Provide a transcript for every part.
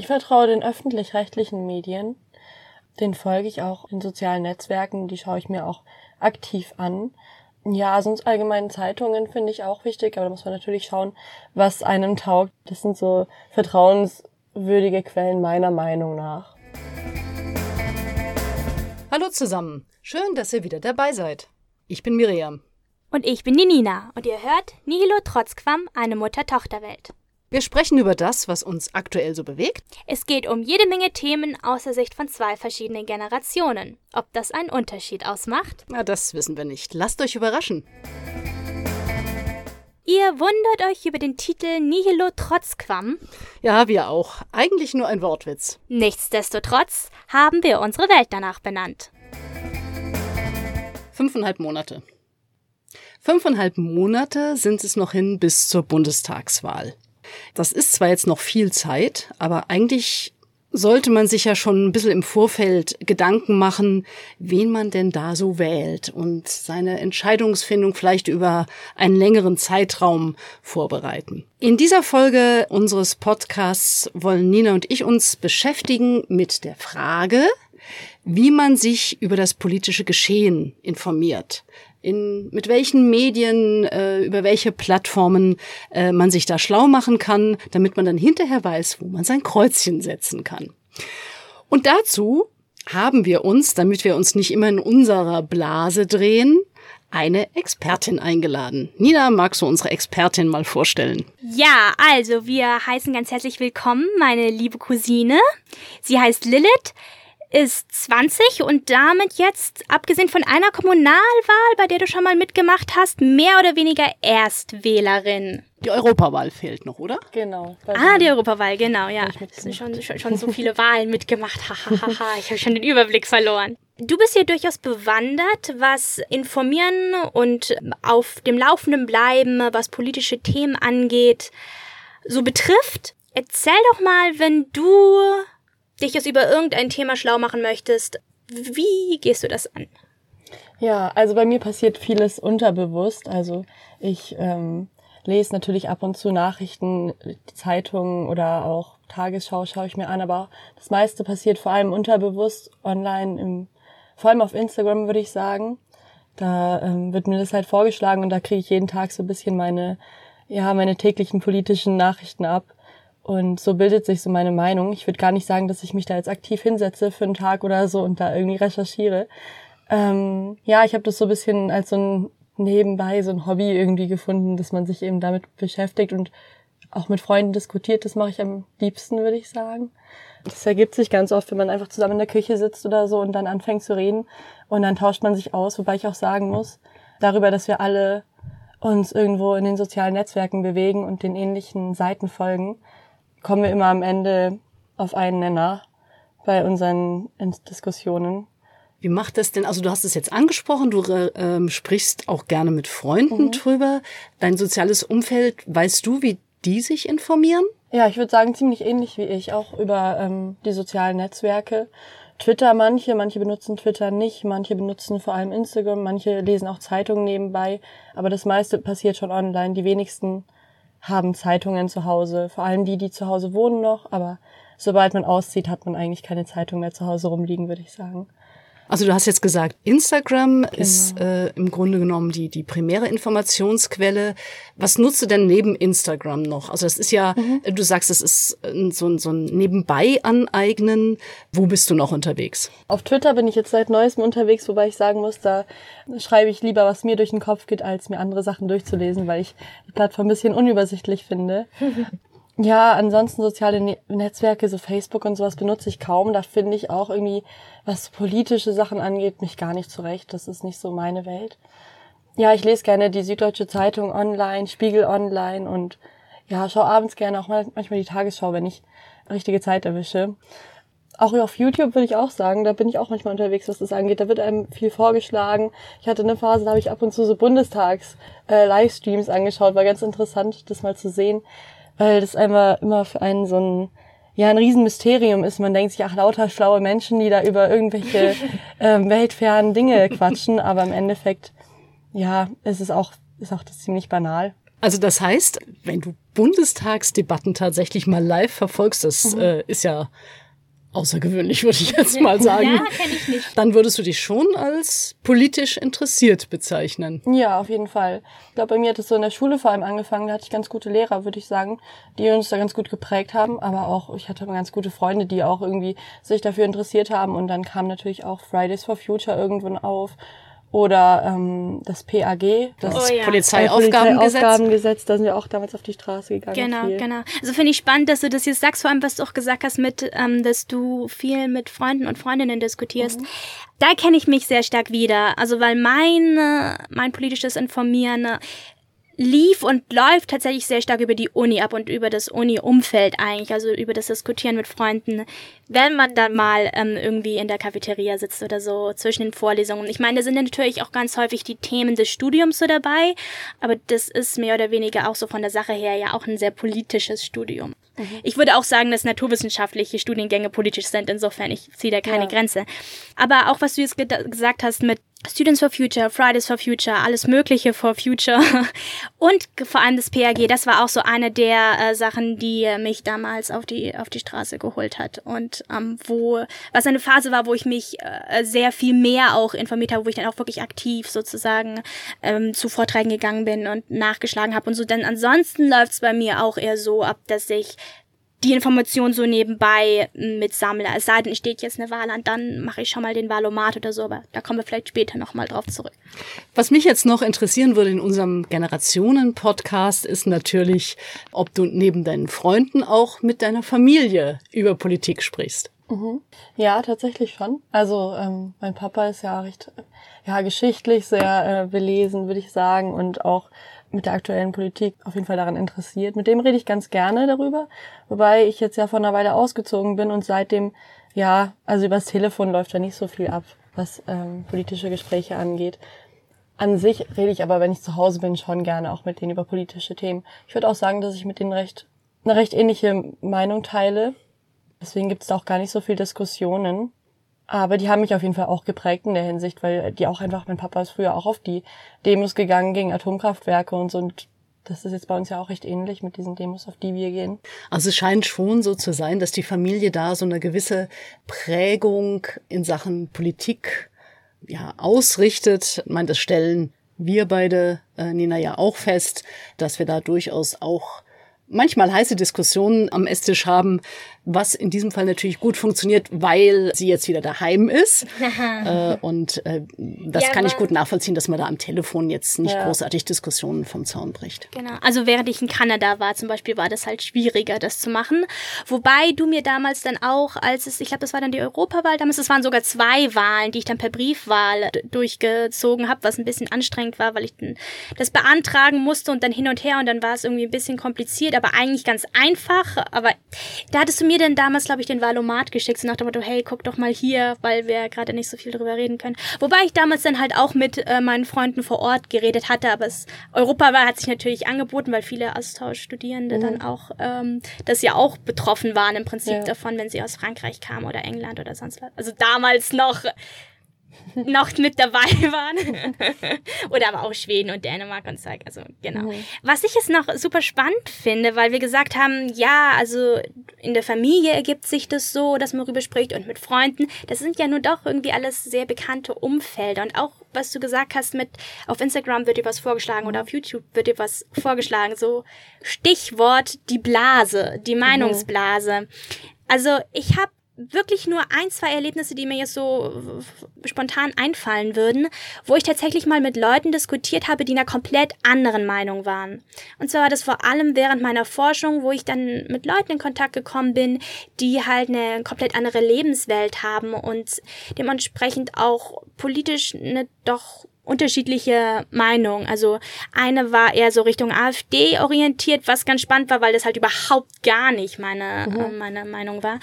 Ich vertraue den öffentlich-rechtlichen Medien. Den folge ich auch in sozialen Netzwerken, die schaue ich mir auch aktiv an. Ja, sonst allgemeinen Zeitungen finde ich auch wichtig, aber da muss man natürlich schauen, was einem taugt. Das sind so vertrauenswürdige Quellen meiner Meinung nach. Hallo zusammen, schön, dass ihr wieder dabei seid. Ich bin Miriam. Und ich bin die Nina und ihr hört Nihilo Trotzquam, eine Mutter-Tochter-Welt. Wir sprechen über das, was uns aktuell so bewegt. Es geht um jede Menge Themen aus der Sicht von zwei verschiedenen Generationen. Ob das einen Unterschied ausmacht? Na, das wissen wir nicht. Lasst euch überraschen. Ihr wundert euch über den Titel Nihilo Trotzquam? Ja, wir auch. Eigentlich nur ein Wortwitz. Nichtsdestotrotz haben wir unsere Welt danach benannt. Fünfeinhalb Monate. Fünfeinhalb Monate sind es noch hin bis zur Bundestagswahl. Das ist zwar jetzt noch viel Zeit, aber eigentlich sollte man sich ja schon ein bisschen im Vorfeld Gedanken machen, wen man denn da so wählt und seine Entscheidungsfindung vielleicht über einen längeren Zeitraum vorbereiten. In dieser Folge unseres Podcasts wollen Nina und ich uns beschäftigen mit der Frage, wie man sich über das politische Geschehen informiert in, mit welchen Medien, äh, über welche Plattformen äh, man sich da schlau machen kann, damit man dann hinterher weiß, wo man sein Kreuzchen setzen kann. Und dazu haben wir uns, damit wir uns nicht immer in unserer Blase drehen, eine Expertin eingeladen. Nina, magst du unsere Expertin mal vorstellen? Ja, also wir heißen ganz herzlich willkommen meine liebe Cousine. Sie heißt Lilith ist 20 und damit jetzt, abgesehen von einer Kommunalwahl, bei der du schon mal mitgemacht hast, mehr oder weniger Erstwählerin. Die Europawahl fehlt noch, oder? Genau. Ah, die Europawahl, genau, ja. Es sind schon, schon, schon so viele Wahlen mitgemacht. ich habe schon den Überblick verloren. Du bist hier durchaus bewandert, was Informieren und auf dem Laufenden bleiben, was politische Themen angeht, so betrifft. Erzähl doch mal, wenn du dich jetzt über irgendein Thema schlau machen möchtest, wie gehst du das an? Ja, also bei mir passiert vieles unterbewusst. Also ich ähm, lese natürlich ab und zu Nachrichten, Zeitungen oder auch Tagesschau schaue ich mir an, aber das meiste passiert vor allem unterbewusst online, im, vor allem auf Instagram würde ich sagen. Da ähm, wird mir das halt vorgeschlagen und da kriege ich jeden Tag so ein bisschen meine, ja, meine täglichen politischen Nachrichten ab. Und so bildet sich so meine Meinung. Ich würde gar nicht sagen, dass ich mich da jetzt aktiv hinsetze für einen Tag oder so und da irgendwie recherchiere. Ähm, ja, ich habe das so ein bisschen als so ein nebenbei, so ein Hobby irgendwie gefunden, dass man sich eben damit beschäftigt und auch mit Freunden diskutiert. Das mache ich am liebsten, würde ich sagen. Das ergibt sich ganz oft, wenn man einfach zusammen in der Küche sitzt oder so und dann anfängt zu reden und dann tauscht man sich aus, wobei ich auch sagen muss, darüber, dass wir alle uns irgendwo in den sozialen Netzwerken bewegen und den ähnlichen Seiten folgen, kommen wir immer am Ende auf einen Nenner bei unseren Diskussionen. Wie macht das denn? Also du hast es jetzt angesprochen, du äh, sprichst auch gerne mit Freunden mhm. drüber. Dein soziales Umfeld, weißt du, wie die sich informieren? Ja, ich würde sagen, ziemlich ähnlich wie ich, auch über ähm, die sozialen Netzwerke. Twitter manche, manche benutzen Twitter nicht, manche benutzen vor allem Instagram, manche lesen auch Zeitungen nebenbei, aber das meiste passiert schon online. Die wenigsten haben Zeitungen zu Hause, vor allem die, die zu Hause wohnen noch, aber sobald man auszieht, hat man eigentlich keine Zeitung mehr zu Hause rumliegen, würde ich sagen. Also du hast jetzt gesagt, Instagram genau. ist äh, im Grunde genommen die, die primäre Informationsquelle. Was nutzt du denn neben Instagram noch? Also das ist ja, mhm. du sagst, es ist so, ein so ein Nebenbei aneignen. Wo bist du noch unterwegs? Auf Twitter bin ich jetzt seit neuestem unterwegs, wobei ich sagen muss, da schreibe ich lieber, was mir durch den Kopf geht, als mir andere Sachen durchzulesen, weil ich die Plattform ein bisschen unübersichtlich finde. Ja, ansonsten soziale ne Netzwerke, so Facebook und sowas benutze ich kaum. Da finde ich auch irgendwie, was politische Sachen angeht, mich gar nicht zurecht. Das ist nicht so meine Welt. Ja, ich lese gerne die Süddeutsche Zeitung online, Spiegel online und ja, schaue abends gerne auch mal, manchmal die Tagesschau, wenn ich richtige Zeit erwische. Auch auf YouTube würde ich auch sagen, da bin ich auch manchmal unterwegs, was das angeht. Da wird einem viel vorgeschlagen. Ich hatte eine Phase, da habe ich ab und zu so Bundestags-Livestreams äh, angeschaut. War ganz interessant, das mal zu sehen weil das einfach immer für einen so ein ja ein Riesenmysterium ist. Man denkt sich, ach, lauter schlaue Menschen, die da über irgendwelche ähm, weltfernen Dinge quatschen, aber im Endeffekt, ja, ist es auch, ist auch das ziemlich banal. Also das heißt, wenn du Bundestagsdebatten tatsächlich mal live verfolgst, das mhm. äh, ist ja außergewöhnlich, würde ich jetzt mal sagen. ja, kenne ich nicht. Dann würdest du dich schon als politisch interessiert bezeichnen. Ja, auf jeden Fall. Ich glaube, bei mir hat es so in der Schule vor allem angefangen. Da hatte ich ganz gute Lehrer, würde ich sagen, die uns da ganz gut geprägt haben. Aber auch, ich hatte ganz gute Freunde, die auch irgendwie sich dafür interessiert haben. Und dann kam natürlich auch Fridays for Future irgendwann auf oder ähm, das PAG, das oh, ja. Polizeiaufgabengesetz. Polizeiaufgabengesetz, da sind wir auch damals auf die Straße gegangen. Genau, viel. genau. Also finde ich spannend, dass du das jetzt sagst, vor allem was du auch gesagt hast, mit, ähm, dass du viel mit Freunden und Freundinnen diskutierst. Mhm. Da kenne ich mich sehr stark wieder. Also weil mein, mein politisches Informieren lief und läuft tatsächlich sehr stark über die Uni ab und über das Uni-Umfeld eigentlich, also über das Diskutieren mit Freunden, wenn man dann mal ähm, irgendwie in der Cafeteria sitzt oder so zwischen den Vorlesungen. Ich meine, da sind natürlich auch ganz häufig die Themen des Studiums so dabei, aber das ist mehr oder weniger auch so von der Sache her ja auch ein sehr politisches Studium. Mhm. Ich würde auch sagen, dass naturwissenschaftliche Studiengänge politisch sind, insofern ich ziehe da keine ja. Grenze. Aber auch was du jetzt gesagt hast mit Students for Future, Fridays for Future, alles Mögliche for Future und vor allem das PAG, das war auch so eine der äh, Sachen, die mich damals auf die auf die Straße geholt hat und ähm, wo was eine Phase war, wo ich mich äh, sehr viel mehr auch informiert habe, wo ich dann auch wirklich aktiv sozusagen ähm, zu Vorträgen gegangen bin und nachgeschlagen habe und so. Denn ansonsten läuft's bei mir auch eher so ab, dass ich die Information so nebenbei mitsammle. Es sei denn, steht jetzt eine Wahl an, dann mache ich schon mal den Wahlomat oder so, aber da kommen wir vielleicht später nochmal drauf zurück. Was mich jetzt noch interessieren würde in unserem Generationen-Podcast ist natürlich, ob du neben deinen Freunden auch mit deiner Familie über Politik sprichst. Mhm. Ja, tatsächlich schon. Also ähm, mein Papa ist ja recht ja geschichtlich sehr äh, belesen, würde ich sagen, und auch mit der aktuellen Politik auf jeden Fall daran interessiert. Mit dem rede ich ganz gerne darüber, wobei ich jetzt ja von einer Weile ausgezogen bin und seitdem, ja, also übers Telefon läuft da nicht so viel ab, was ähm, politische Gespräche angeht. An sich rede ich aber, wenn ich zu Hause bin, schon gerne auch mit denen über politische Themen. Ich würde auch sagen, dass ich mit denen recht eine recht ähnliche Meinung teile. Deswegen gibt es da auch gar nicht so viel Diskussionen. Aber die haben mich auf jeden Fall auch geprägt in der Hinsicht, weil die auch einfach, mein Papa ist früher auch auf die Demos gegangen gegen Atomkraftwerke und so. Und das ist jetzt bei uns ja auch recht ähnlich mit diesen Demos, auf die wir gehen. Also es scheint schon so zu sein, dass die Familie da so eine gewisse Prägung in Sachen Politik ja ausrichtet. Ich meine, das stellen wir beide, äh, Nina, ja auch fest, dass wir da durchaus auch manchmal heiße Diskussionen am Esstisch haben, was in diesem Fall natürlich gut funktioniert, weil sie jetzt wieder daheim ist. äh, und äh, das ja, kann ich gut nachvollziehen, dass man da am Telefon jetzt nicht ja. großartig Diskussionen vom Zaun bricht. Genau. Also während ich in Kanada war zum Beispiel, war das halt schwieriger, das zu machen. Wobei du mir damals dann auch, als es, ich glaube, das war dann die Europawahl damals, es waren sogar zwei Wahlen, die ich dann per Briefwahl durchgezogen habe, was ein bisschen anstrengend war, weil ich das beantragen musste und dann hin und her und dann war es irgendwie ein bisschen kompliziert, aber eigentlich ganz einfach. Aber da hattest du mir denn damals, glaube ich, den Valomat geschickt, so nach dem Motto, hey, guck doch mal hier, weil wir gerade nicht so viel drüber reden können. Wobei ich damals dann halt auch mit äh, meinen Freunden vor Ort geredet hatte, aber es Europa war, hat sich natürlich angeboten, weil viele Austauschstudierende mhm. dann auch, ähm, das ja auch betroffen waren im Prinzip ja. davon, wenn sie aus Frankreich kamen oder England oder sonst was. Also damals noch noch mit dabei waren. Oder aber auch Schweden und Dänemark und so. Also genau. Mhm. Was ich jetzt noch super spannend finde, weil wir gesagt haben, ja, also in der Familie ergibt sich das so, dass man rüber spricht und mit Freunden. Das sind ja nur doch irgendwie alles sehr bekannte Umfelder. Und auch, was du gesagt hast, mit auf Instagram wird dir was vorgeschlagen oder auf YouTube wird dir was vorgeschlagen. So Stichwort die Blase, die mhm. Meinungsblase. Also ich habe wirklich nur ein, zwei Erlebnisse, die mir jetzt so spontan einfallen würden, wo ich tatsächlich mal mit Leuten diskutiert habe, die einer komplett anderen Meinung waren. Und zwar war das vor allem während meiner Forschung, wo ich dann mit Leuten in Kontakt gekommen bin, die halt eine komplett andere Lebenswelt haben und dementsprechend auch politisch eine doch unterschiedliche Meinung. Also eine war eher so Richtung AfD orientiert, was ganz spannend war, weil das halt überhaupt gar nicht meine, mhm. äh, meine Meinung war.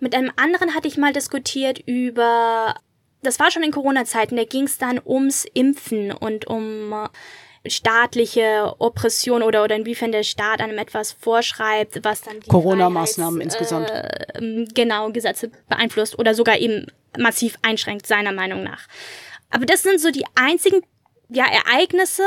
Mit einem anderen hatte ich mal diskutiert über, das war schon in Corona-Zeiten, da ging es dann ums Impfen und um äh, staatliche Oppression oder, oder inwiefern der Staat einem etwas vorschreibt, was dann die Corona-Maßnahmen äh, insgesamt. Äh, genau, Gesetze beeinflusst oder sogar eben massiv einschränkt, seiner Meinung nach. Aber das sind so die einzigen ja, Ereignisse,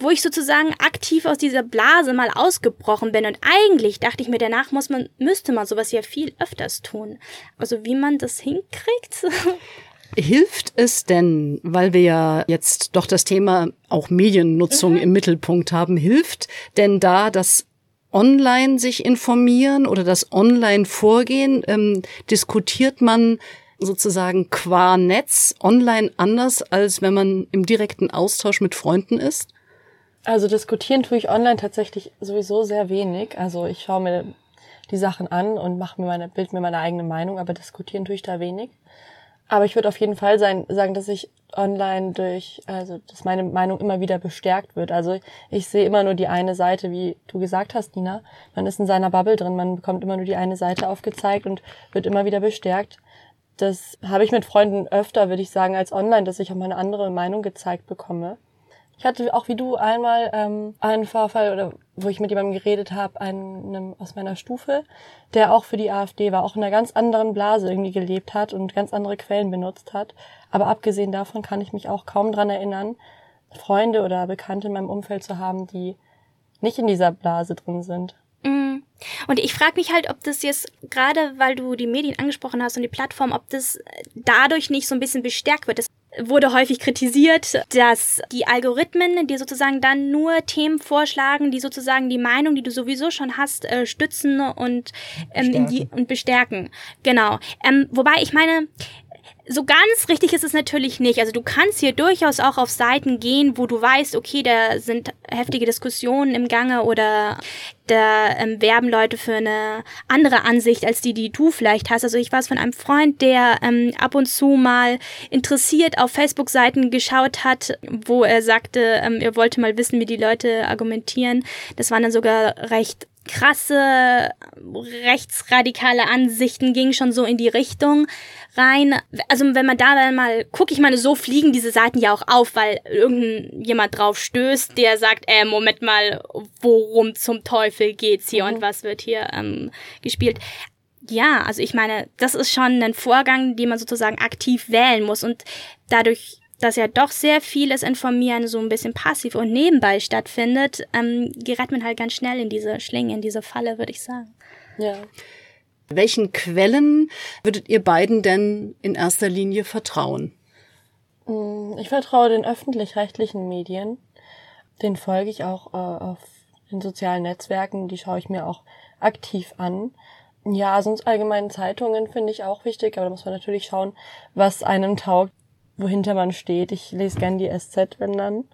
wo ich sozusagen aktiv aus dieser Blase mal ausgebrochen bin. Und eigentlich dachte ich mir, danach muss man, müsste man sowas ja viel öfters tun. Also wie man das hinkriegt. Hilft es denn, weil wir ja jetzt doch das Thema auch Mediennutzung mhm. im Mittelpunkt haben, hilft denn da das Online sich informieren oder das Online vorgehen? Ähm, diskutiert man sozusagen qua Netz online anders, als wenn man im direkten Austausch mit Freunden ist? Also diskutieren tue ich online tatsächlich sowieso sehr wenig. Also ich schaue mir die Sachen an und mache mir meine, bild mir meine eigene Meinung, aber diskutieren tue ich da wenig. Aber ich würde auf jeden Fall sein, sagen, dass ich online durch, also dass meine Meinung immer wieder bestärkt wird. Also ich sehe immer nur die eine Seite, wie du gesagt hast, Nina. Man ist in seiner Bubble drin, man bekommt immer nur die eine Seite aufgezeigt und wird immer wieder bestärkt. Das habe ich mit Freunden öfter, würde ich sagen, als online, dass ich auch mal eine andere Meinung gezeigt bekomme. Ich hatte auch wie du einmal ähm, einen Vorfall, oder wo ich mit jemandem geredet habe, einen aus meiner Stufe, der auch für die AfD war, auch in einer ganz anderen Blase irgendwie gelebt hat und ganz andere Quellen benutzt hat. Aber abgesehen davon kann ich mich auch kaum dran erinnern, Freunde oder Bekannte in meinem Umfeld zu haben, die nicht in dieser Blase drin sind. Mm. Und ich frage mich halt, ob das jetzt, gerade weil du die Medien angesprochen hast und die Plattform, ob das dadurch nicht so ein bisschen bestärkt wird. Das wurde häufig kritisiert, dass die Algorithmen dir sozusagen dann nur Themen vorschlagen, die sozusagen die Meinung, die du sowieso schon hast, äh, stützen und, ähm, bestärken. Die, und bestärken. Genau. Ähm, wobei ich meine, so ganz richtig ist es natürlich nicht. Also du kannst hier durchaus auch auf Seiten gehen, wo du weißt, okay, da sind heftige Diskussionen im Gange oder da ähm, werben Leute für eine andere Ansicht als die, die du vielleicht hast. Also ich weiß von einem Freund, der ähm, ab und zu mal interessiert auf Facebook-Seiten geschaut hat, wo er sagte, ähm, er wollte mal wissen, wie die Leute argumentieren. Das waren dann sogar recht krasse rechtsradikale Ansichten ging schon so in die Richtung rein. Also wenn man da dann mal guckt, ich meine, so fliegen diese Seiten ja auch auf, weil irgendjemand drauf stößt, der sagt, äh, Moment mal, worum zum Teufel geht's hier mhm. und was wird hier ähm, gespielt. Ja, also ich meine, das ist schon ein Vorgang, den man sozusagen aktiv wählen muss und dadurch dass ja doch sehr vieles Informieren so ein bisschen passiv und nebenbei stattfindet, ähm, gerät man halt ganz schnell in diese Schlinge, in diese Falle, würde ich sagen. Ja. Welchen Quellen würdet ihr beiden denn in erster Linie vertrauen? Mm, ich vertraue den öffentlich-rechtlichen Medien. Den folge ich auch äh, auf den sozialen Netzwerken. Die schaue ich mir auch aktiv an. Ja, sonst allgemeinen Zeitungen finde ich auch wichtig, aber da muss man natürlich schauen, was einem taugt, wohinter man steht. Ich lese gern die SZ, wenn dann.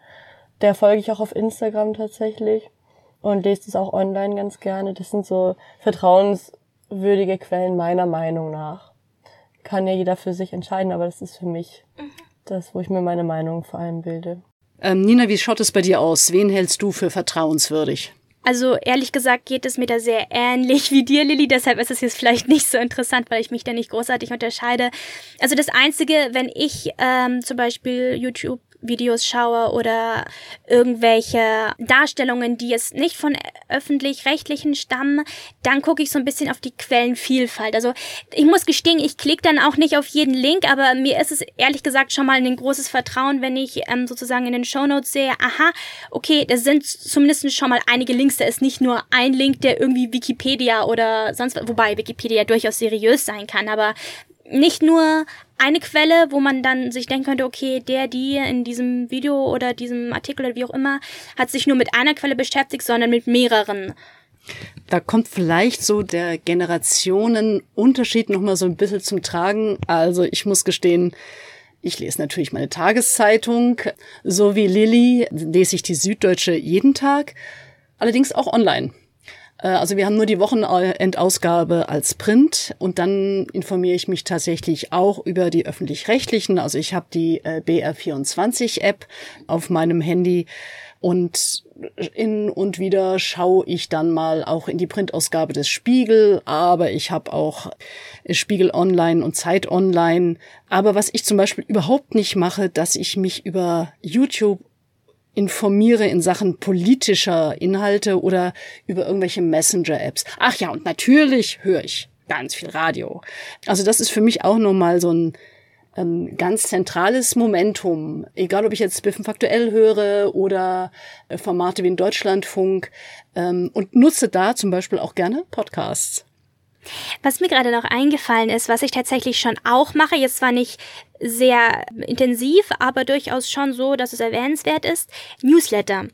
Der folge ich auch auf Instagram tatsächlich und lese das auch online ganz gerne. Das sind so vertrauens würdige Quellen meiner Meinung nach. Kann ja jeder für sich entscheiden, aber das ist für mich mhm. das, wo ich mir meine Meinung vor allem bilde. Ähm, Nina, wie schaut es bei dir aus? Wen hältst du für vertrauenswürdig? Also ehrlich gesagt geht es mir da sehr ähnlich wie dir, Lilly. Deshalb ist es jetzt vielleicht nicht so interessant, weil ich mich da nicht großartig unterscheide. Also das Einzige, wenn ich ähm, zum Beispiel YouTube Videos schaue oder irgendwelche Darstellungen, die jetzt nicht von öffentlich-rechtlichen stammen, dann gucke ich so ein bisschen auf die Quellenvielfalt. Also ich muss gestehen, ich klicke dann auch nicht auf jeden Link, aber mir ist es ehrlich gesagt schon mal ein großes Vertrauen, wenn ich ähm, sozusagen in den Shownotes sehe, aha, okay, das sind zumindest schon mal einige Links, da ist nicht nur ein Link, der irgendwie Wikipedia oder sonst, wobei Wikipedia durchaus seriös sein kann, aber nicht nur eine Quelle, wo man dann sich denken könnte, okay, der, die in diesem Video oder diesem Artikel oder wie auch immer, hat sich nur mit einer Quelle beschäftigt, sondern mit mehreren. Da kommt vielleicht so der Generationenunterschied nochmal so ein bisschen zum Tragen. Also ich muss gestehen, ich lese natürlich meine Tageszeitung. So wie Lilly lese ich die Süddeutsche jeden Tag. Allerdings auch online. Äh, also wir haben nur die Wochenendausgabe als Print und dann informiere ich mich tatsächlich auch über die öffentlich-rechtlichen. Also ich habe die äh, BR24-App auf meinem Handy und in und wieder schaue ich dann mal auch in die Printausgabe des Spiegel, aber ich habe auch Spiegel Online und Zeit Online. Aber was ich zum Beispiel überhaupt nicht mache, dass ich mich über YouTube informiere in Sachen politischer Inhalte oder über irgendwelche Messenger-Apps. Ach ja, und natürlich höre ich ganz viel Radio. Also das ist für mich auch nochmal so ein ähm, ganz zentrales Momentum, egal ob ich jetzt Biffen aktuell höre oder äh, Formate wie in Deutschlandfunk ähm, und nutze da zum Beispiel auch gerne Podcasts. Was mir gerade noch eingefallen ist, was ich tatsächlich schon auch mache, jetzt zwar nicht sehr intensiv, aber durchaus schon so, dass es erwähnenswert ist. Newsletter.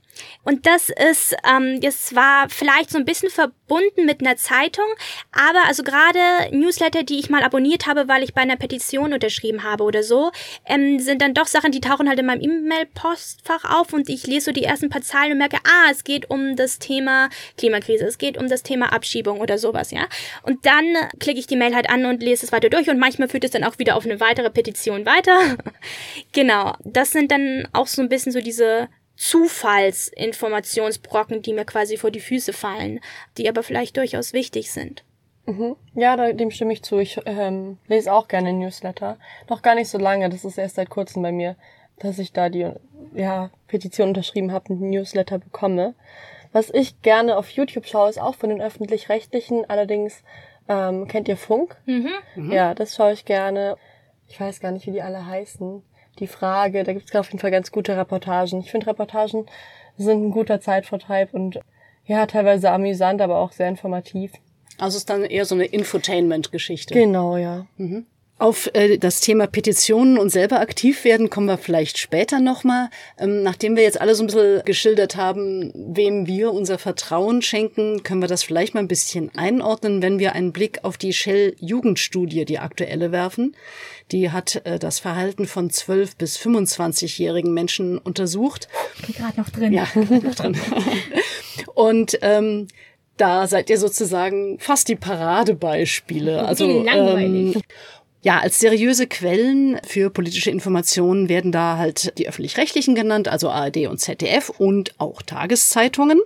Und das ist, ähm, das war vielleicht so ein bisschen verbunden mit einer Zeitung, aber also gerade Newsletter, die ich mal abonniert habe, weil ich bei einer Petition unterschrieben habe oder so, ähm, sind dann doch Sachen, die tauchen halt in meinem E-Mail-Postfach auf und ich lese so die ersten paar Zeilen und merke, ah, es geht um das Thema Klimakrise, es geht um das Thema Abschiebung oder sowas, ja. Und dann klicke ich die Mail halt an und lese es weiter durch und manchmal führt es dann auch wieder auf eine weitere Petition Information weiter. genau, das sind dann auch so ein bisschen so diese Zufallsinformationsbrocken, die mir quasi vor die Füße fallen, die aber vielleicht durchaus wichtig sind. Mhm. Ja, da, dem stimme ich zu. Ich ähm, lese auch gerne Newsletter. Noch gar nicht so lange, das ist erst seit kurzem bei mir, dass ich da die ja, Petition unterschrieben habe und Newsletter bekomme. Was ich gerne auf YouTube schaue, ist auch von den öffentlich-rechtlichen. Allerdings ähm, kennt ihr Funk? Mhm. Mhm. Ja, das schaue ich gerne ich weiß gar nicht, wie die alle heißen. Die Frage, da gibt es auf jeden Fall ganz gute Reportagen. Ich finde, Reportagen sind ein guter Zeitvertreib und ja, teilweise amüsant, aber auch sehr informativ. Also ist dann eher so eine Infotainment-Geschichte. Genau, ja. Mhm. Auf äh, das Thema Petitionen und selber aktiv werden kommen wir vielleicht später nochmal. Ähm, nachdem wir jetzt alle so ein bisschen geschildert haben, wem wir unser Vertrauen schenken, können wir das vielleicht mal ein bisschen einordnen, wenn wir einen Blick auf die Shell-Jugendstudie, die aktuelle, werfen. Die hat äh, das Verhalten von 12- bis 25-jährigen Menschen untersucht. Gerade noch drin. Ja, noch drin. und ähm, da seid ihr sozusagen fast die Paradebeispiele. Also langweilig. Ähm, ja, als seriöse Quellen für politische Informationen werden da halt die öffentlich-rechtlichen genannt, also ARD und ZDF und auch Tageszeitungen.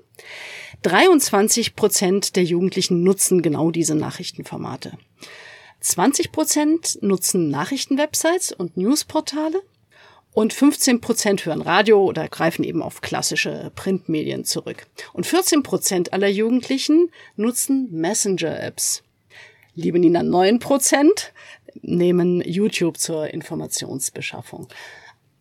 23 Prozent der Jugendlichen nutzen genau diese Nachrichtenformate. 20 Prozent nutzen Nachrichtenwebsites und Newsportale und 15 Prozent hören Radio oder greifen eben auf klassische Printmedien zurück. Und 14 Prozent aller Jugendlichen nutzen Messenger-Apps. Liebe Nina, 9 Prozent nehmen YouTube zur Informationsbeschaffung.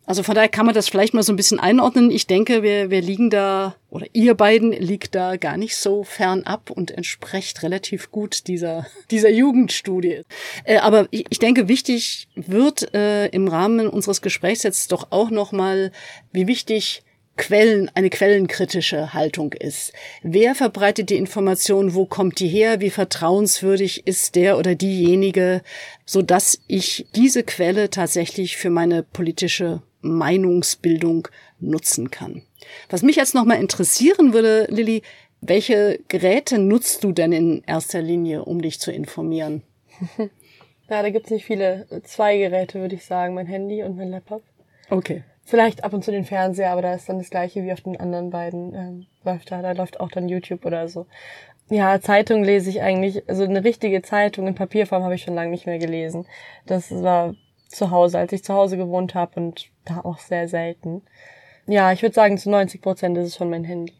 Also von daher kann man das vielleicht mal so ein bisschen einordnen. Ich denke, wir, wir liegen da, oder ihr beiden liegt da gar nicht so fern ab und entspricht relativ gut dieser, dieser Jugendstudie. Äh, aber ich, ich denke, wichtig wird äh, im Rahmen unseres Gesprächs jetzt doch auch nochmal, wie wichtig Quellen, eine quellenkritische Haltung ist. Wer verbreitet die Information? Wo kommt die her? Wie vertrauenswürdig ist der oder diejenige, so dass ich diese Quelle tatsächlich für meine politische Meinungsbildung nutzen kann? Was mich jetzt nochmal interessieren würde, Lilly, welche Geräte nutzt du denn in erster Linie, um dich zu informieren? Ja, da gibt's nicht viele. Zwei Geräte, würde ich sagen. Mein Handy und mein Laptop. Okay. Vielleicht ab und zu den Fernseher, aber da ist dann das gleiche wie auf den anderen beiden. Ähm, läuft da, da läuft auch dann YouTube oder so. Ja, Zeitung lese ich eigentlich, also eine richtige Zeitung in Papierform habe ich schon lange nicht mehr gelesen. Das war zu Hause, als ich zu Hause gewohnt habe und da auch sehr selten. Ja, ich würde sagen, zu 90 Prozent ist es schon mein Handy.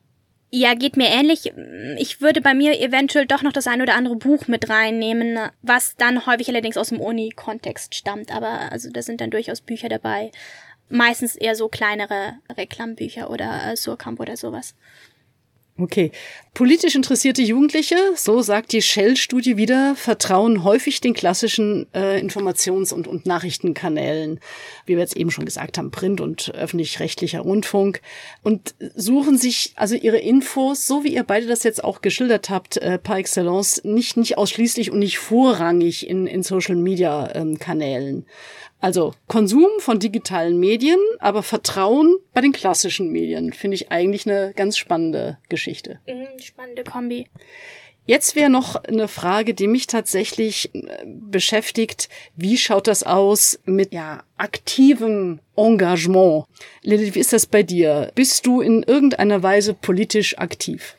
Ja, geht mir ähnlich. Ich würde bei mir eventuell doch noch das ein oder andere Buch mit reinnehmen, was dann häufig allerdings aus dem Uni-Kontext stammt. Aber also da sind dann durchaus Bücher dabei, meistens eher so kleinere Reklambücher oder äh, Surkamp oder sowas. Okay. Politisch interessierte Jugendliche, so sagt die Shell-Studie wieder, vertrauen häufig den klassischen äh, Informations- und, und Nachrichtenkanälen, wie wir jetzt eben schon gesagt haben, Print- und öffentlich-rechtlicher Rundfunk, und suchen sich also ihre Infos, so wie ihr beide das jetzt auch geschildert habt, äh, par excellence, nicht, nicht ausschließlich und nicht vorrangig in, in Social-Media-Kanälen. Ähm, also Konsum von digitalen Medien, aber Vertrauen bei den klassischen Medien finde ich eigentlich eine ganz spannende Geschichte. Mhm, spannende Kombi. Jetzt wäre noch eine Frage, die mich tatsächlich äh, beschäftigt. Wie schaut das aus mit ja, aktivem Engagement? Lilith, wie ist das bei dir? Bist du in irgendeiner Weise politisch aktiv?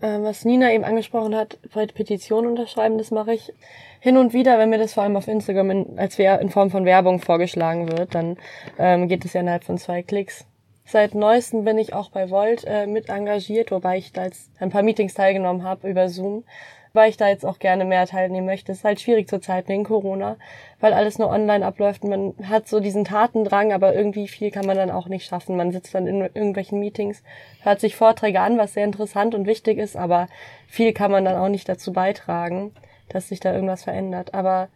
Äh, was Nina eben angesprochen hat, Petitionen unterschreiben, das mache ich hin und wieder, wenn mir das vor allem auf Instagram in, als Wer in Form von Werbung vorgeschlagen wird, dann ähm, geht es ja innerhalb von zwei Klicks. Seit neuestem bin ich auch bei Volt äh, mit engagiert, wobei ich da jetzt ein paar Meetings teilgenommen habe über Zoom. weil ich da jetzt auch gerne mehr teilnehmen möchte. Es ist halt schwierig zur Zeit wegen Corona, weil alles nur online abläuft und man hat so diesen Tatendrang, aber irgendwie viel kann man dann auch nicht schaffen. Man sitzt dann in irgendwelchen Meetings, hört sich Vorträge an, was sehr interessant und wichtig ist, aber viel kann man dann auch nicht dazu beitragen, dass sich da irgendwas verändert. Aber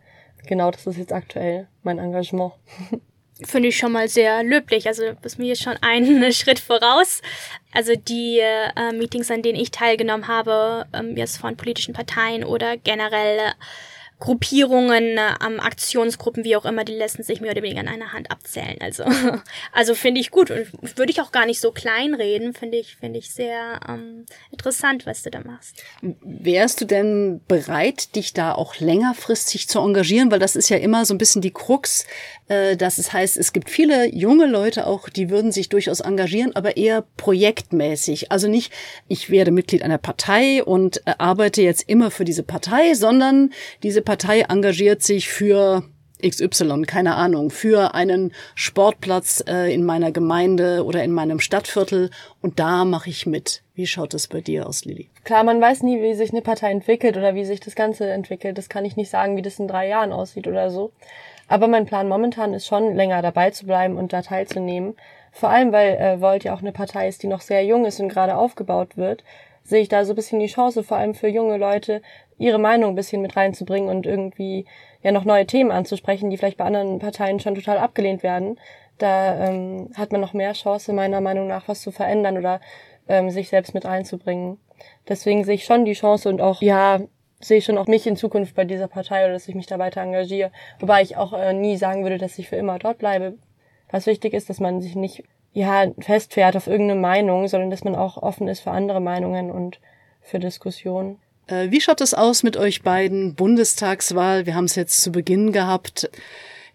genau, das ist jetzt aktuell mein Engagement. finde ich schon mal sehr löblich. Also ist mir jetzt schon einen Schritt voraus. Also die äh, Meetings, an denen ich teilgenommen habe, ähm, jetzt von politischen Parteien oder generell Gruppierungen, ähm, Aktionsgruppen, wie auch immer, die lassen sich mehr oder weniger an einer Hand abzählen. Also, also finde ich gut und würde ich auch gar nicht so klein reden. Finde ich, finde ich sehr ähm, interessant, was du da machst. Wärst du denn bereit, dich da auch längerfristig zu engagieren? Weil das ist ja immer so ein bisschen die Krux, äh, dass es heißt, es gibt viele junge Leute auch, die würden sich durchaus engagieren, aber eher projektmäßig. Also nicht, ich werde Mitglied einer Partei und äh, arbeite jetzt immer für diese Partei, sondern diese Partei engagiert sich für XY, keine Ahnung, für einen Sportplatz äh, in meiner Gemeinde oder in meinem Stadtviertel und da mache ich mit. Wie schaut das bei dir aus, Lilly? Klar, man weiß nie, wie sich eine Partei entwickelt oder wie sich das Ganze entwickelt. Das kann ich nicht sagen, wie das in drei Jahren aussieht oder so. Aber mein Plan momentan ist schon, länger dabei zu bleiben und da teilzunehmen. Vor allem, weil äh, Volt ja auch eine Partei ist, die noch sehr jung ist und gerade aufgebaut wird, sehe ich da so ein bisschen die Chance, vor allem für junge Leute, ihre Meinung ein bisschen mit reinzubringen und irgendwie ja noch neue Themen anzusprechen, die vielleicht bei anderen Parteien schon total abgelehnt werden. Da ähm, hat man noch mehr Chance, meiner Meinung nach, was zu verändern oder ähm, sich selbst mit reinzubringen. Deswegen sehe ich schon die Chance und auch, ja, sehe ich schon auch mich in Zukunft bei dieser Partei oder dass ich mich da weiter engagiere. Wobei ich auch äh, nie sagen würde, dass ich für immer dort bleibe. Was wichtig ist, dass man sich nicht ja festfährt auf irgendeine Meinung, sondern dass man auch offen ist für andere Meinungen und für Diskussionen. Äh, wie schaut es aus mit euch beiden? Bundestagswahl, wir haben es jetzt zu Beginn gehabt.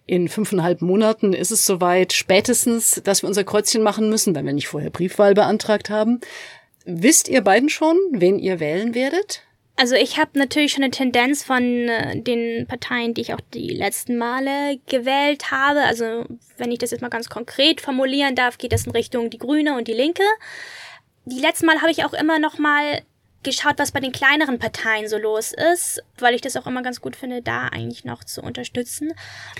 In fünfeinhalb Monaten ist es soweit, spätestens, dass wir unser Kreuzchen machen müssen, wenn wir nicht vorher Briefwahl beantragt haben. Wisst ihr beiden schon, wen ihr wählen werdet? Also ich habe natürlich schon eine Tendenz von äh, den Parteien, die ich auch die letzten Male gewählt habe. Also wenn ich das jetzt mal ganz konkret formulieren darf, geht das in Richtung die Grüne und die Linke. Die letzten Mal habe ich auch immer noch mal geschaut, was bei den kleineren Parteien so los ist, weil ich das auch immer ganz gut finde, da eigentlich noch zu unterstützen.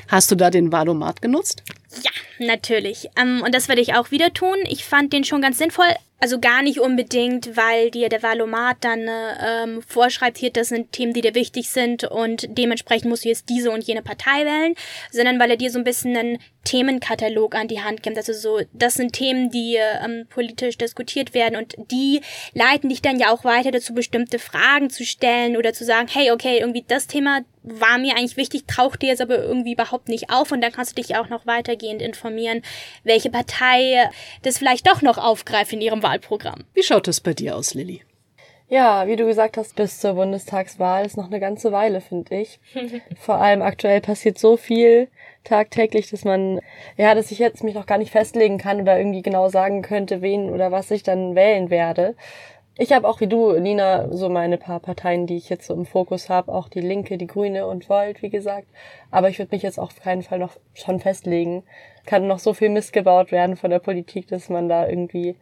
Hast du da den Valomat genutzt? Ja, natürlich. Ähm, und das werde ich auch wieder tun. Ich fand den schon ganz sinnvoll. Also gar nicht unbedingt, weil dir der Valomat dann ähm, vorschreibt, hier, das sind Themen, die dir wichtig sind und dementsprechend musst du jetzt diese und jene Partei wählen, sondern weil er dir so ein bisschen einen Themenkatalog an die Hand gibt. Also so, das sind Themen, die ähm, politisch diskutiert werden und die leiten dich dann ja auch weiter dazu, bestimmte Fragen zu stellen oder zu sagen, hey, okay, irgendwie das Thema war mir eigentlich wichtig, taucht dir jetzt aber irgendwie überhaupt nicht auf und dann kannst du dich auch noch weitergehend informieren, welche Partei das vielleicht doch noch aufgreift in ihrem Wahlprogramm. Wie schaut es bei dir aus, Lilly? Ja, wie du gesagt hast, bis zur Bundestagswahl ist noch eine ganze Weile, finde ich. Vor allem aktuell passiert so viel tagtäglich, dass man, ja, dass ich jetzt mich noch gar nicht festlegen kann oder irgendwie genau sagen könnte, wen oder was ich dann wählen werde. Ich habe auch wie du, Nina, so meine paar Parteien, die ich jetzt so im Fokus habe, auch die Linke, die Grüne und Volt, wie gesagt. Aber ich würde mich jetzt auf keinen Fall noch schon festlegen. Kann noch so viel Mist gebaut werden von der Politik, dass man da irgendwie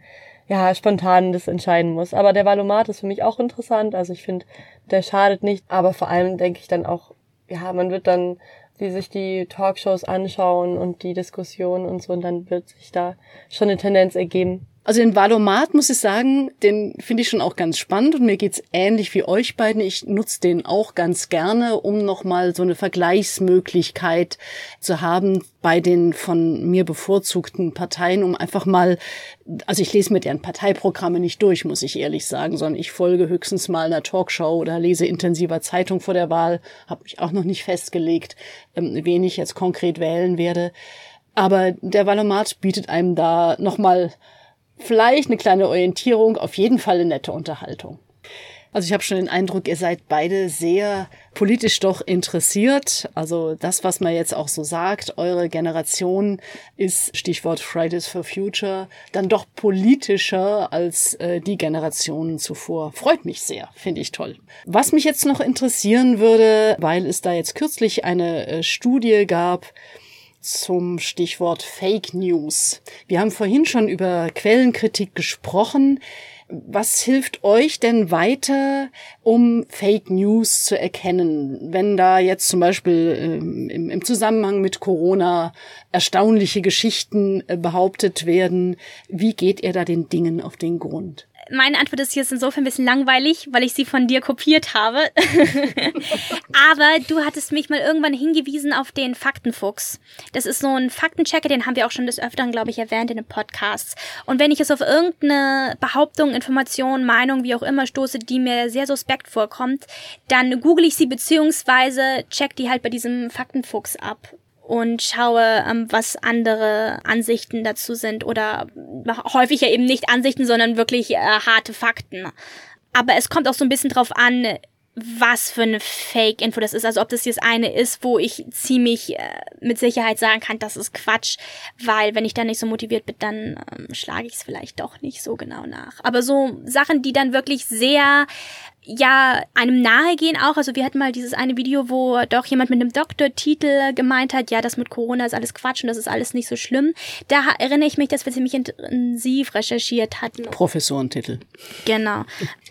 ja spontan das entscheiden muss. Aber der Valomat ist für mich auch interessant. Also ich finde, der schadet nicht. Aber vor allem denke ich dann auch, ja, man wird dann die sich die Talkshows anschauen und die Diskussionen und so und dann wird sich da schon eine Tendenz ergeben. Also den Valomat muss ich sagen, den finde ich schon auch ganz spannend und mir geht's ähnlich wie euch beiden. Ich nutze den auch ganz gerne, um nochmal so eine Vergleichsmöglichkeit zu haben bei den von mir bevorzugten Parteien, um einfach mal, also ich lese mir deren Parteiprogramme nicht durch, muss ich ehrlich sagen, sondern ich folge höchstens mal einer Talkshow oder lese intensiver Zeitung vor der Wahl, habe mich auch noch nicht festgelegt, ähm, wen ich jetzt konkret wählen werde. Aber der Valomat bietet einem da nochmal vielleicht eine kleine Orientierung, auf jeden Fall eine nette Unterhaltung. Also ich habe schon den Eindruck, ihr seid beide sehr politisch doch interessiert. Also das, was man jetzt auch so sagt, eure Generation ist, Stichwort Fridays for Future, dann doch politischer als äh, die Generationen zuvor. Freut mich sehr, finde ich toll. Was mich jetzt noch interessieren würde, weil es da jetzt kürzlich eine äh, Studie gab, zum Stichwort Fake News. Wir haben vorhin schon über Quellenkritik gesprochen. Was hilft euch denn weiter, um Fake News zu erkennen, wenn da jetzt zum Beispiel ähm, im, Zusammenhang mit Corona erstaunliche Geschichten äh, behauptet werden? Wie geht ihr da den Dingen auf den Grund? Meine Antwort ist jetzt insofern ein bisschen langweilig, weil ich sie von dir kopiert habe. Aber du hattest mich mal irgendwann hingewiesen auf den Faktenfuchs. Das ist so ein Faktenchecker, den haben wir auch schon des Öfteren, glaube ich, erwähnt in den Podcasts. Und wenn ich jetzt auf irgendeine Behauptung, Information, Meinung, wie auch immer stoße, die mir sehr suspekt vorkommt, dann google ich sie beziehungsweise check die halt bei diesem Faktenfuchs ab und schaue, ähm, was andere Ansichten dazu sind oder häufig ja eben nicht Ansichten, sondern wirklich äh, harte Fakten. Aber es kommt auch so ein bisschen drauf an, was für eine Fake-Info das ist. Also ob das jetzt eine ist, wo ich ziemlich äh, mit Sicherheit sagen kann, das ist Quatsch, weil wenn ich dann nicht so motiviert bin, dann ähm, schlage ich es vielleicht doch nicht so genau nach. Aber so Sachen, die dann wirklich sehr ja einem nahe gehen auch. Also wir hatten mal dieses eine Video, wo doch jemand mit einem Doktortitel gemeint hat, ja, das mit Corona ist alles Quatsch und das ist alles nicht so schlimm. Da erinnere ich mich, dass wir ziemlich intensiv recherchiert hatten. Professorentitel. Genau.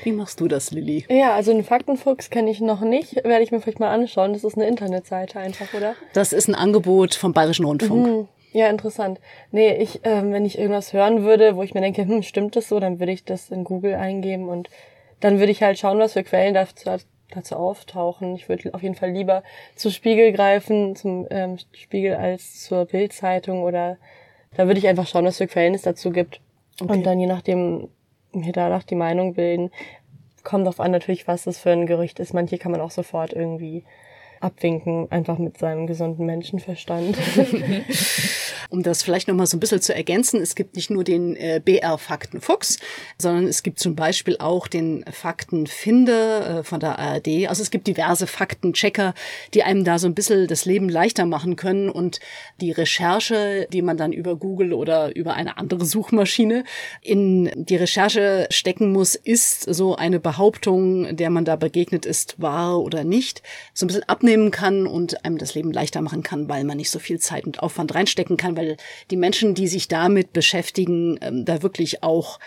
Wie machst du das, Lilly? Ja, also den Faktenfuchs kenne ich noch nicht. Werde ich mir vielleicht mal anschauen. Das ist eine Internetseite einfach, oder? Das ist ein Angebot vom Bayerischen Rundfunk. Mhm. Ja, interessant. Nee, ich, ähm, wenn ich irgendwas hören würde, wo ich mir denke, hm, stimmt das so, dann würde ich das in Google eingeben und dann würde ich halt schauen, was für Quellen dazu, dazu auftauchen. Ich würde auf jeden Fall lieber zu Spiegel greifen, zum ähm, Spiegel als zur Bildzeitung oder da würde ich einfach schauen, was für Quellen es dazu gibt. Okay. Und dann je nachdem mir danach die Meinung bilden. Kommt auf an natürlich, was das für ein Gerücht ist. Manche kann man auch sofort irgendwie abwinken, einfach mit seinem gesunden Menschenverstand. um das vielleicht nochmal so ein bisschen zu ergänzen, es gibt nicht nur den äh, BR Fakten Fuchs, sondern es gibt zum Beispiel auch den Faktenfinder äh, von der ARD. Also es gibt diverse Faktenchecker, die einem da so ein bisschen das Leben leichter machen können und die Recherche, die man dann über Google oder über eine andere Suchmaschine in die Recherche stecken muss, ist so eine Behauptung, der man da begegnet ist, wahr oder nicht, so ein bisschen abnehmen kann und einem das Leben leichter machen kann, weil man nicht so viel Zeit und Aufwand reinstecken kann, weil die Menschen, die sich damit beschäftigen, ähm, da wirklich auch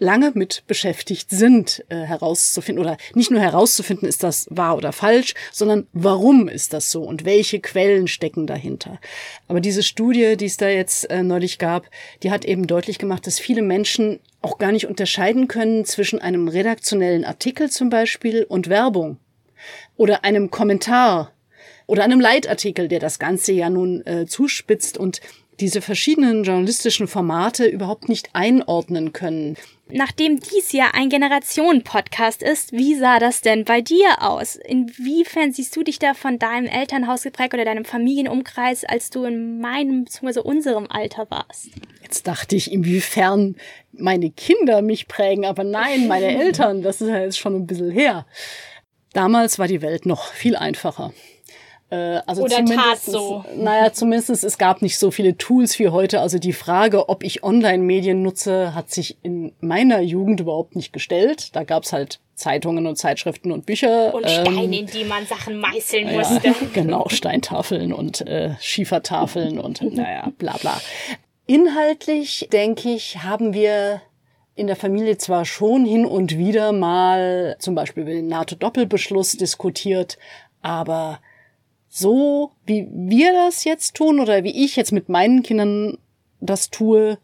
lange mit beschäftigt sind, äh, herauszufinden oder nicht nur herauszufinden, ist das wahr oder falsch, sondern warum ist das so und welche Quellen stecken dahinter. Aber diese Studie, die es da jetzt äh, neulich gab, die hat eben deutlich gemacht, dass viele Menschen auch gar nicht unterscheiden können zwischen einem redaktionellen Artikel zum Beispiel und Werbung oder einem Kommentar oder einem Leitartikel, der das Ganze ja nun äh, zuspitzt und diese verschiedenen journalistischen Formate überhaupt nicht einordnen können. Nachdem dies ja ein Generationen-Podcast ist, wie sah das denn bei dir aus? Inwiefern siehst du dich da von deinem Elternhaus geprägt oder deinem Familienumkreis, als du in meinem bzw. unserem Alter warst? Jetzt dachte ich, inwiefern meine Kinder mich prägen, aber nein, meine Eltern, das ist ja jetzt schon ein bisschen her. Damals war die Welt noch viel einfacher. Äh, also Oder tat so. Naja, zumindest es gab nicht so viele Tools wie heute. Also die Frage, ob ich Online-Medien nutze, hat sich in meiner Jugend überhaupt nicht gestellt. Da gab's halt Zeitungen und Zeitschriften und Bücher. Und Steine, ähm, in die man Sachen meißeln ja, musste. Genau, Steintafeln und äh, Schiefertafeln und naja, bla bla. Inhaltlich, denke ich, haben wir in der Familie zwar schon hin und wieder mal zum Beispiel den NATO-Doppelbeschluss diskutiert, aber so, wie wir das jetzt tun oder wie ich jetzt mit meinen Kindern das tue,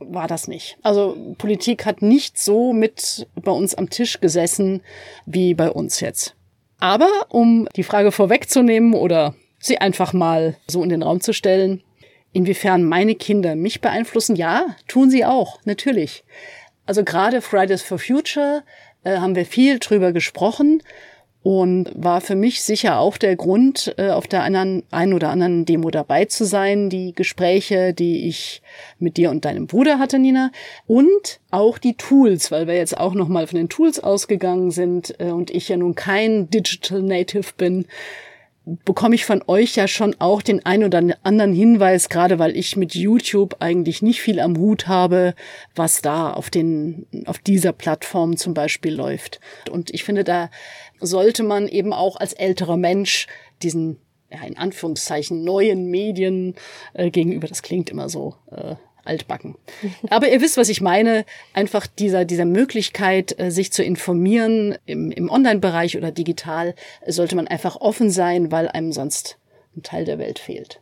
war das nicht. Also Politik hat nicht so mit bei uns am Tisch gesessen wie bei uns jetzt. Aber um die Frage vorwegzunehmen oder sie einfach mal so in den Raum zu stellen, inwiefern meine Kinder mich beeinflussen, ja, tun sie auch, natürlich. Also gerade Fridays for Future äh, haben wir viel drüber gesprochen und war für mich sicher auch der Grund, äh, auf der einen oder anderen Demo dabei zu sein, die Gespräche, die ich mit dir und deinem Bruder hatte, Nina, und auch die Tools, weil wir jetzt auch nochmal von den Tools ausgegangen sind äh, und ich ja nun kein Digital Native bin, bekomme ich von euch ja schon auch den ein oder anderen Hinweis, gerade weil ich mit YouTube eigentlich nicht viel am Hut habe, was da auf den, auf dieser Plattform zum Beispiel läuft. Und ich finde, da sollte man eben auch als älterer Mensch diesen ja, in Anführungszeichen neuen Medien äh, gegenüber, das klingt immer so äh, altbacken. Aber ihr wisst, was ich meine. Einfach dieser, dieser Möglichkeit, äh, sich zu informieren im, im Online-Bereich oder digital, sollte man einfach offen sein, weil einem sonst ein Teil der Welt fehlt.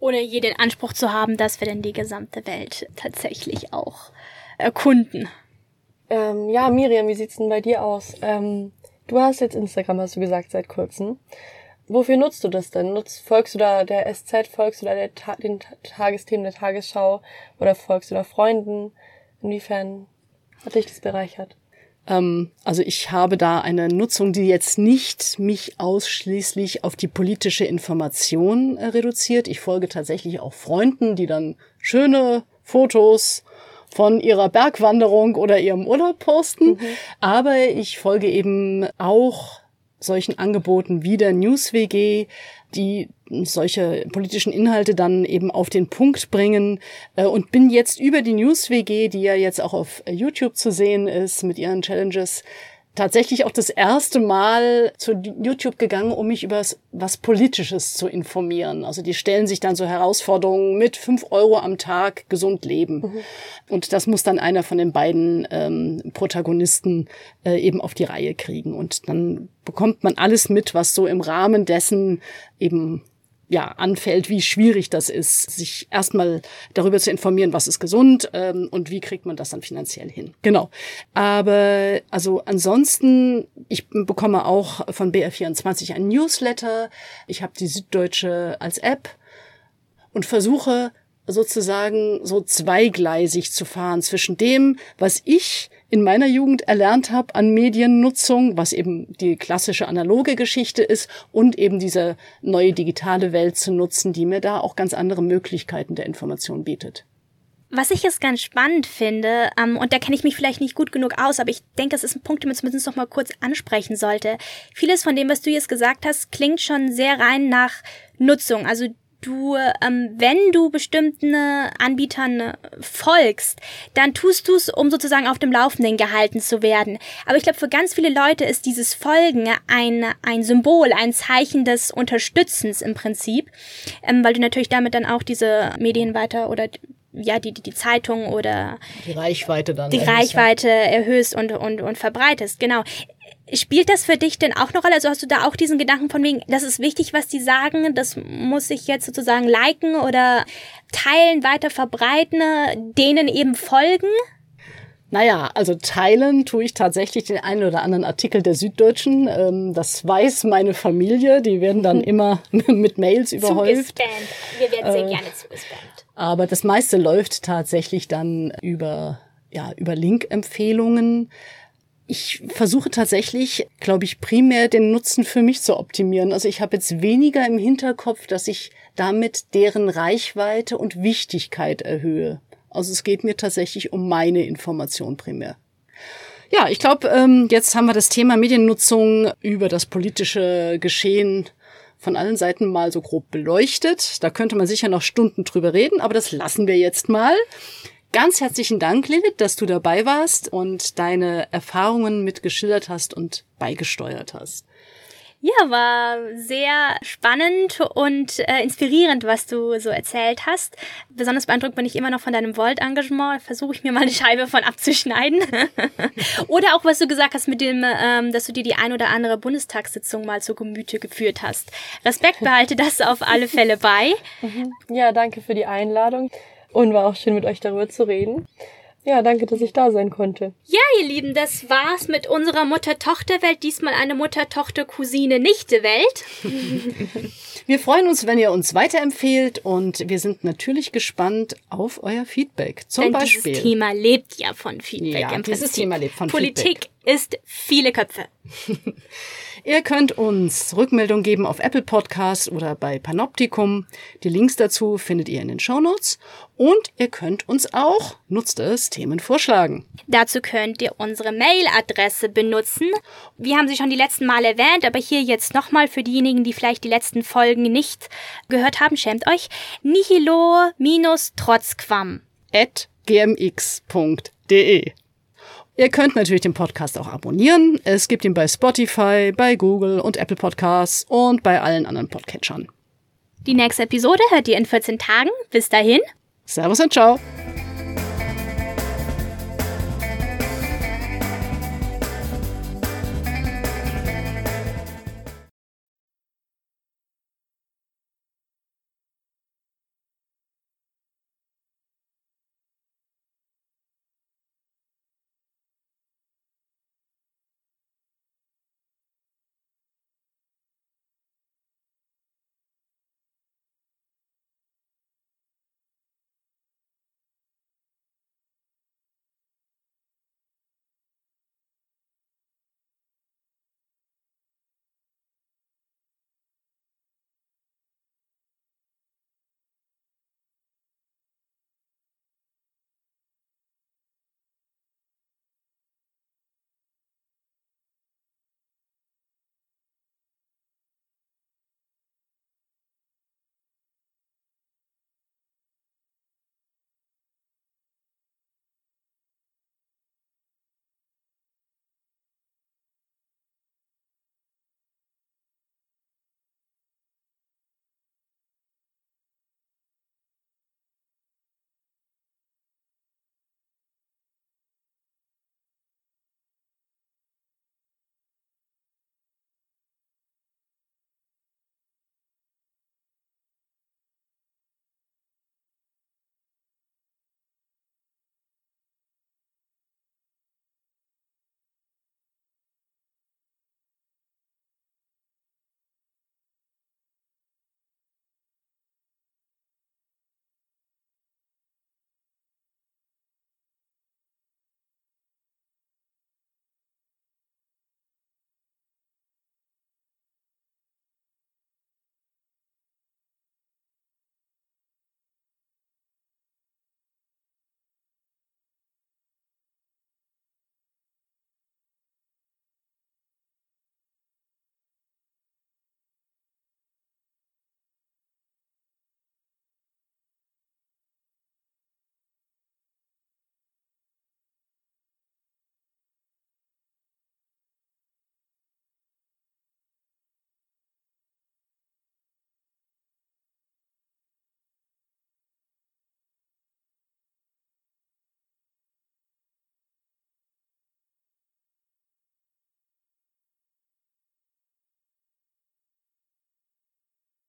Ohne jeden Anspruch zu haben, dass wir denn die gesamte Welt tatsächlich auch erkunden. Ähm, ja, Miriam, wie sieht's denn bei dir aus? Ähm, du hast jetzt Instagram, hast du gesagt, seit kurzem. Wofür nutzt du das denn? Nutzt, folgst du da der SZ, folgst du da der, den Tagesthemen der Tagesschau oder folgst du da Freunden? Inwiefern hat dich das bereichert? Ähm, also ich habe da eine Nutzung, die jetzt nicht mich ausschließlich auf die politische Information äh, reduziert. Ich folge tatsächlich auch Freunden, die dann schöne Fotos von ihrer Bergwanderung oder ihrem Urlaub posten. Mhm. Aber ich folge eben auch solchen Angeboten wie der NewsWG, die solche politischen Inhalte dann eben auf den Punkt bringen. Äh, und bin jetzt über die NewsWG, die ja jetzt auch auf YouTube zu sehen ist mit ihren Challenges, tatsächlich auch das erste Mal zu YouTube gegangen, um mich über was Politisches zu informieren. Also die stellen sich dann so Herausforderungen mit fünf Euro am Tag gesund leben. Mhm. Und das muss dann einer von den beiden ähm, Protagonisten äh, eben auf die Reihe kriegen. Und dann bekommt man alles mit, was so im Rahmen dessen eben ja, anfällt, wie schwierig das ist, sich erstmal darüber zu informieren, was ist gesund ähm, und wie kriegt man das dann finanziell hin. Genau. Aber also ansonsten, ich bekomme auch von BR24 ein Newsletter. Ich habe die Süddeutsche als App und versuche sozusagen so zweigleisig zu fahren zwischen dem, was ich in meiner Jugend erlernt habe an Mediennutzung, was eben die klassische analoge Geschichte ist, und eben diese neue digitale Welt zu nutzen, die mir da auch ganz andere Möglichkeiten der Information bietet. Was ich jetzt ganz spannend finde, ähm, und da kenne ich mich vielleicht nicht gut genug aus, aber ich denke, es ist ein Punkt, den man zumindest noch mal kurz ansprechen sollte. Vieles von dem, was du jetzt gesagt hast, klingt schon sehr rein nach Nutzung. Also du, ähm, wenn du bestimmten Anbietern folgst, dann tust du es, um sozusagen auf dem Laufenden gehalten zu werden. Aber ich glaube, für ganz viele Leute ist dieses Folgen ein, ein Symbol, ein Zeichen des Unterstützens im Prinzip, ähm, weil du natürlich damit dann auch diese Medien weiter oder ja, die, die, die Zeitung oder die Reichweite dann die erhöhst, Reichweite erhöhst und, und, und verbreitest. Genau. Spielt das für dich denn auch noch Rolle? Also hast du da auch diesen Gedanken von wegen, das ist wichtig, was die sagen, das muss ich jetzt sozusagen liken oder teilen, weiter verbreiten, denen eben folgen? Naja, also teilen tue ich tatsächlich den einen oder anderen Artikel der Süddeutschen. Ähm, das weiß meine Familie. Die werden dann immer mit Mails überhäuft. Zugespammt. Wir werden sehr äh, gerne zugespammt. Aber das meiste läuft tatsächlich dann über, ja, über Link-Empfehlungen. Ich versuche tatsächlich, glaube ich, primär den Nutzen für mich zu optimieren. Also ich habe jetzt weniger im Hinterkopf, dass ich damit deren Reichweite und Wichtigkeit erhöhe. Also es geht mir tatsächlich um meine Information primär. Ja, ich glaube, ähm, jetzt haben wir das Thema Mediennutzung über das politische Geschehen von allen Seiten mal so grob beleuchtet. Da könnte man sicher noch Stunden drüber reden, aber das lassen wir jetzt mal. Ganz herzlichen Dank, Lilith, dass du dabei warst und deine Erfahrungen mitgeschildert hast und beigesteuert hast. Ja, war sehr spannend und äh, inspirierend, was du so erzählt hast. Besonders beeindruckt bin ich immer noch von deinem Volt-Engagement. Versuche ich mir mal eine Scheibe von abzuschneiden. oder auch, was du gesagt hast mit dem, ähm, dass du dir die ein oder andere Bundestagssitzung mal zu Gemüte geführt hast. Respekt behalte das auf alle Fälle bei. Ja, danke für die Einladung und war auch schön mit euch darüber zu reden. Ja, danke, dass ich da sein konnte. Ja, ihr Lieben, das war's mit unserer Mutter-Tochter-Welt. Diesmal eine Mutter-Tochter-Cousine-Nichte-Welt. wir freuen uns, wenn ihr uns weiterempfehlt und wir sind natürlich gespannt auf euer Feedback. Zum Denn Beispiel. Dieses Thema lebt ja von Feedback. Ja, dieses Thema lebt von Politik Feedback. Politik ist viele Köpfe. Ihr könnt uns Rückmeldung geben auf Apple Podcasts oder bei Panoptikum. Die Links dazu findet ihr in den Shownotes. Und ihr könnt uns auch, nutzt es, Themen vorschlagen. Dazu könnt ihr unsere Mailadresse benutzen. Wir haben sie schon die letzten Mal erwähnt, aber hier jetzt nochmal für diejenigen, die vielleicht die letzten Folgen nicht gehört haben, schämt euch. nihilo-trotzquam at gmx.de Ihr könnt natürlich den Podcast auch abonnieren. Es gibt ihn bei Spotify, bei Google und Apple Podcasts und bei allen anderen Podcatchern. Die nächste Episode hört ihr in 14 Tagen. Bis dahin. Servus und ciao.